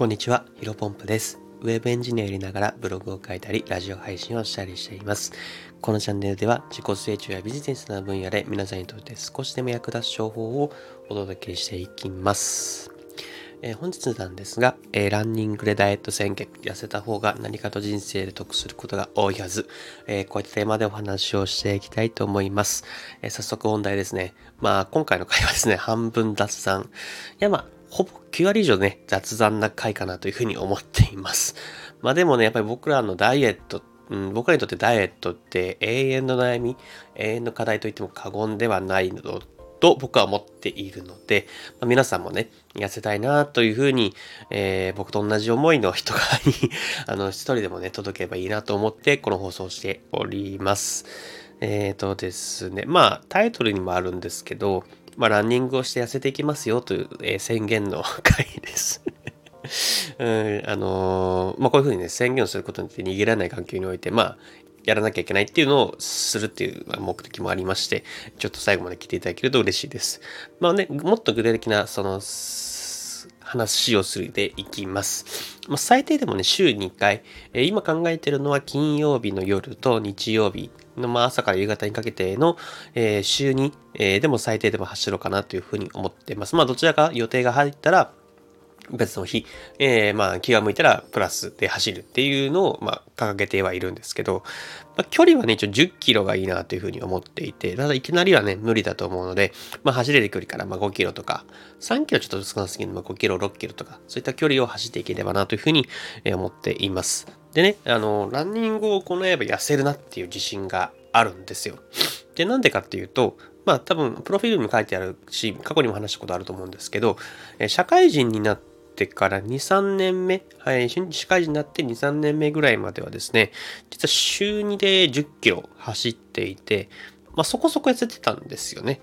こんにちは、ヒロポンプです。ウェブエンジニアやりながらブログを書いたり、ラジオ配信をしたりしています。このチャンネルでは自己成長やビジネスな分野で皆さんにとって少しでも役立つ情報をお届けしていきます。えー本日なんですが、えーランニングでダイエット宣言、痩せた方が何かと人生で得することが多いはず、えーこういったテーマでお話をしていきたいと思います。え早速本題ですね。まあ、今回の回はですね、半分雑談。いや、まあ、ほぼ9割以上ね、雑談な回かなというふうに思っています。まあでもね、やっぱり僕らのダイエット、うん、僕らにとってダイエットって永遠の悩み、永遠の課題といっても過言ではないのと僕は思っているので、まあ、皆さんもね、痩せたいなというふうに、えー僕と同じ思いの人が、あの、一人でもね、届けばいいなと思って、この放送しております。えーとですね、まあ、タイトルにもあるんですけど、まあ、ランニングをして痩せていきますよという、えー宣言の回です。うん、あのーまあ、こういうふうにね、宣言をすることによって逃げられない環境において、まあ、やらなきゃいけないっていうのをするっていう目的もありまして、ちょっと最後まで聞いていただけると嬉しいです。まあね、もっと具体的な、その、話をするでいきます。まあ、最低でもね、週2回、えー今考えてるのは金曜日の夜と日曜日、まあ、朝から夕方にかけての、えー週に、えーでも最低でも走ろうかなというふうに思ってます。まあ、どちらか予定が入ったら、別の日、えーまあ気が向いたらプラスで走るっていうのを、まあ、掲げてはいるんですけど、まあ、距離はね、一応10キロがいいなというふうに思っていて、ただいきなりはね、無理だと思うので、まあ走れる距離からまあ5キロとか、3キロちょっと少なすぎるので、まあ、5キロ、6キロとか、そういった距離を走っていければなというふうに思っています。でね、あの、ランニングを行えば痩せるなっていう自信があるんですよ。で、なんでかっていうと、まあ多分、プロフィールにも書いてあるし、過去にも話したことあると思うんですけど、社会人になってってから2、3年目、はい、社会人になって2、3年目ぐらいまではですね、実は週2で10キロ走っていて、まあそこそこ痩せてたんですよね。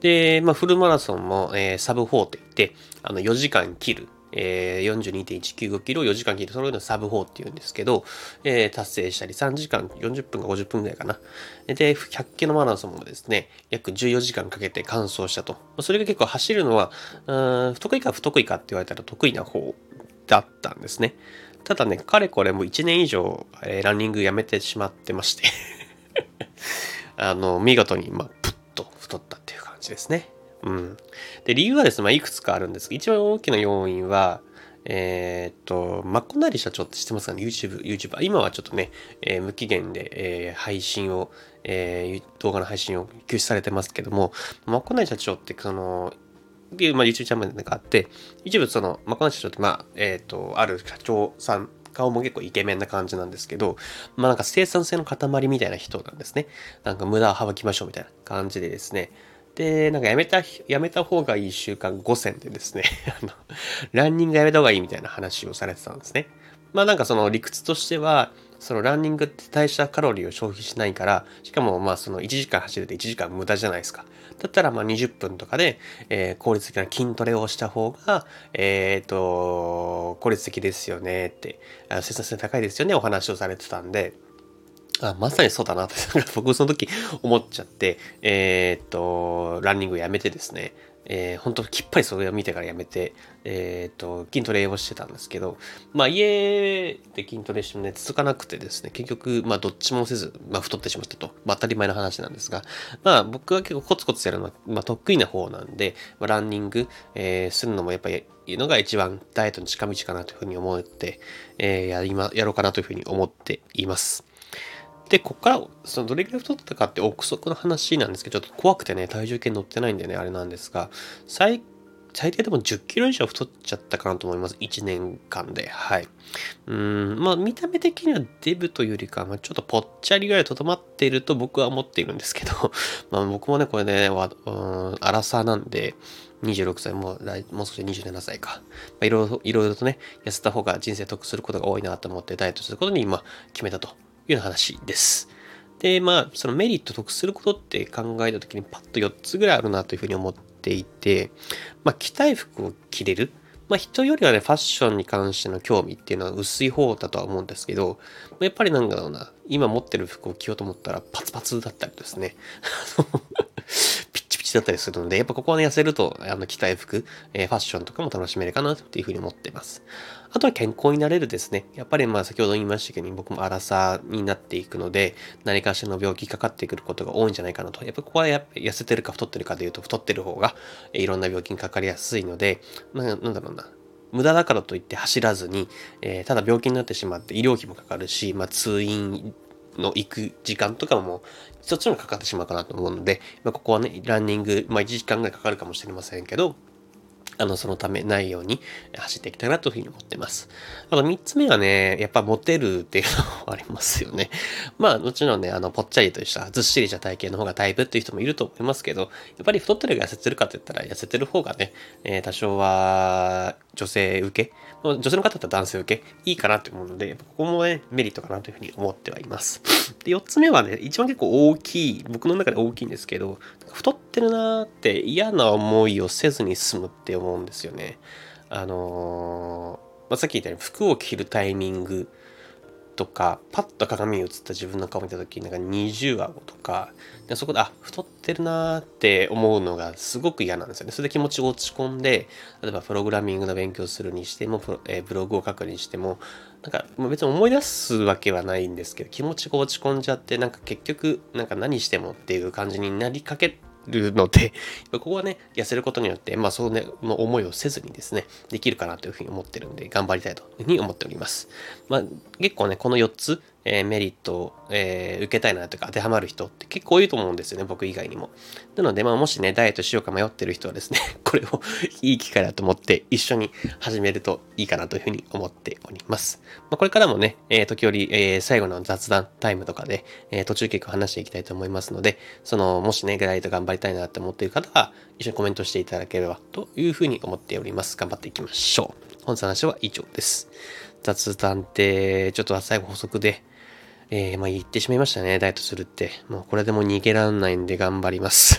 で、まあフルマラソンも、えーサブ4といって、あの4時間切る。えー、42.195キロを4時間切る。それをサブ4って言うんですけど、えー達成したり3時間40分か50分ぐらいかな。で、100キロマラソンもですね、約14時間かけて完走したと。それが結構走るのは、うん不得意か不得意かって言われたら得意な方だったんですね。ただね、かれこれもう1年以上、えーランニングやめてしまってまして、あの、見事に、まあ、プッと太ったっていう感じですね。うん。で、理由はですね、まあ、いくつかあるんです、一番大きな要因は、えーっと、マッコナリ社長って知ってますかね ?YouTube、YouTuber。今はちょっとね、えー無期限で、えー配信を、えー動画の配信を休止されてますけども、マッコナリ社長って、その、まあ、YouTube チャンネルがあって、一部その、マッコナリ社長って、まあ、えっと、ある社長さん、顔も結構イケメンな感じなんですけど、まあなんか生産性の塊みたいな人なんですね。なんか無駄を省きましょうみたいな感じでですね。で、なんかやめた、やめた方がいい習慣5選でですね、あの、ランニングやめた方がいいみたいな話をされてたんですね。まあなんかその理屈としては、そのランニングって代謝カロリーを消費しないから、しかもまあその1時間走るって1時間無駄じゃないですか。だったらまあ20分とかで、えー効率的な筋トレをした方が、えっ、と、効率的ですよねって、あ生産性高いですよねお話をされてたんで、あ、まさにそうだなって、僕その時思っちゃって、えーっと、ランニングやめてですね、えー、本当きっぱりそれを見てからやめて、えーっと、筋トレをしてたんですけど、まあ家で筋トレしてもね、続かなくてですね、結局、まあどっちもせず、まあ太ってしまったと、まあ当たり前の話なんですが、まあ僕は結構コツコツやるのは、まあ得意な方なんで、まあ、ランニング、えーするのもやっぱりいいのが一番ダイエットの近道かなというふうに思って、えーやりま、やろうかなというふうに思っています。で、ここから、そのどれくらい太ったかって憶測の話なんですけど、ちょっと怖くてね、体重計乗ってないんでね、あれなんですが、最、最低でも10キロ以上太っちゃったかなと思います。1年間で。はい。うーん、まあ見た目的にはデブというよりか、まあ、ちょっとぽっちゃりぐらいとどまっていると僕は思っているんですけど、まあ僕もね、これね、わうん、アラサーなんで、26歳、もう来、もう少し27歳か。まあ、いろいろ、いろいろとね、痩せた方が人生得することが多いなと思ってダイエットすることに今決めたというような話です。で、まあ、そのメリット得することって考えたときにパッと4つぐらいあるなというふうに思っていて、まあ、着たい服を着れる。まあ、人よりはね、ファッションに関しての興味っていうのは薄い方だとは思うんですけど、やっぱりなんだろうな、今持ってる服を着ようと思ったらパツパツだったりですね。ピッチピチだったりするので、やっぱここはね、痩せると、あの、着たい服、えー、ファッションとかも楽しめるかなっていうふうに思っています。あとは健康になれるですね。やっぱりまあ先ほど言いましたけど、僕も荒さになっていくので、何かしらの病気かかってくることが多いんじゃないかなと。やっぱここはやっぱ痩せてるか太ってるかでいうと、太ってる方が、いろんな病気にかかりやすいので、まあ、なんだろうな。無駄だからといって走らずに、えー、ただ病気になってしまって医療費もかかるし、まあ、通院の行く時間とかもそっちもかかってしまうかなと思うので、まあ、ここはね、ランニング、まあ1時間ぐらいかかるかもしれませんけど、あの、そのためないように走っていきたいなというふうに思ってます。あと3つ目はね、やっぱモテるっていうのもありますよね。まあ、もちろんね、あの、ぽっちゃりとした、ずっしりした体型の方がタイプっていう人もいると思いますけど、やっぱり太ってるか痩せてるかって言ったら、痩せてる方がね、えー、多少は女性受け、女性の方だったら男性受け、いいかなと思うので、ここもね、メリットかなというふうに思ってはいます。で、4つ目はね、一番結構大きい、僕の中で大きいんですけど、太っててるなーって嫌な思いをせずに済むって思うんですよね。あのー、まあ、さっき言ったように服を着るタイミングとか、パッと鏡に映った自分の顔を見た時になんか二重顎とか、でそこで、あ、太ってるなーって思うのがすごく嫌なんですよね。それで気持ちが落ち込んで、例えばプログラミングの勉強するにしても、えー、ブログを書くにしても、なんか別に思い出すわけはないんですけど、気持ちが落ち込んじゃって、なんか結局、なんか何してもっていう感じになりかけるので、ここはね、痩せることによって、まあ、そうね、の思いをせずにですね、できるかなというふうに思ってるんで、頑張りたいというふうに思っております。まあ、結構ね、この4つ、え、メリットを、え、受けたいなとか当てはまる人って結構いると思うんですよね、僕以外にも。なので、まあ、もしね、ダイエットしようか迷ってる人はですね、これを いい機会だと思って一緒に始めるといいかなというふうに思っております。まあ、これからもね、え、時折、え、最後の雑談タイムとかで、え、途中結構話していきたいと思いますので、その、もしね、ダイエット頑張りたいなって思っている方は、一緒にコメントしていただければというふうに思っております。頑張っていきましょう。本日の話は以上です。雑談って、ちょっと最後補足で、えー、まあ言ってしまいましたね、ダイエットするって。もうこれでも逃げらんないんで頑張ります。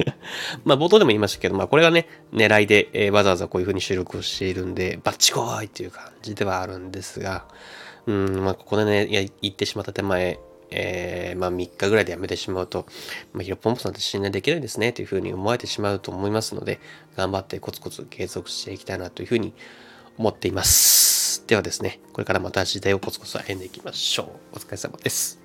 まあ冒頭でも言いましたけど、まあこれがね、狙いで、えー、わざわざこういう風に収録をしているんで、バッチコーイっていう感じではあるんですが、うん、まあここでね、いや言ってしまった手前、えー、まあ3日ぐらいでやめてしまうと、まあ、ヒロポンプさんって信頼できないですねというふうに思われてしまうと思いますので、頑張ってコツコツ継続していきたいなというふうに思っています。。ではですね、これからまた時代をコツコツ歩んでいきましょう。お疲れ様です。